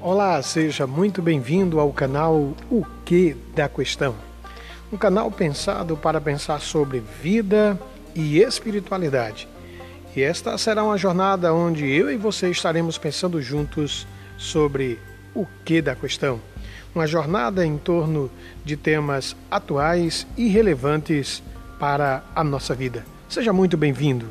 Olá, seja muito bem-vindo ao canal O Que da Questão. Um canal pensado para pensar sobre vida e espiritualidade. E esta será uma jornada onde eu e você estaremos pensando juntos sobre o que da questão. Uma jornada em torno de temas atuais e relevantes para a nossa vida. Seja muito bem-vindo.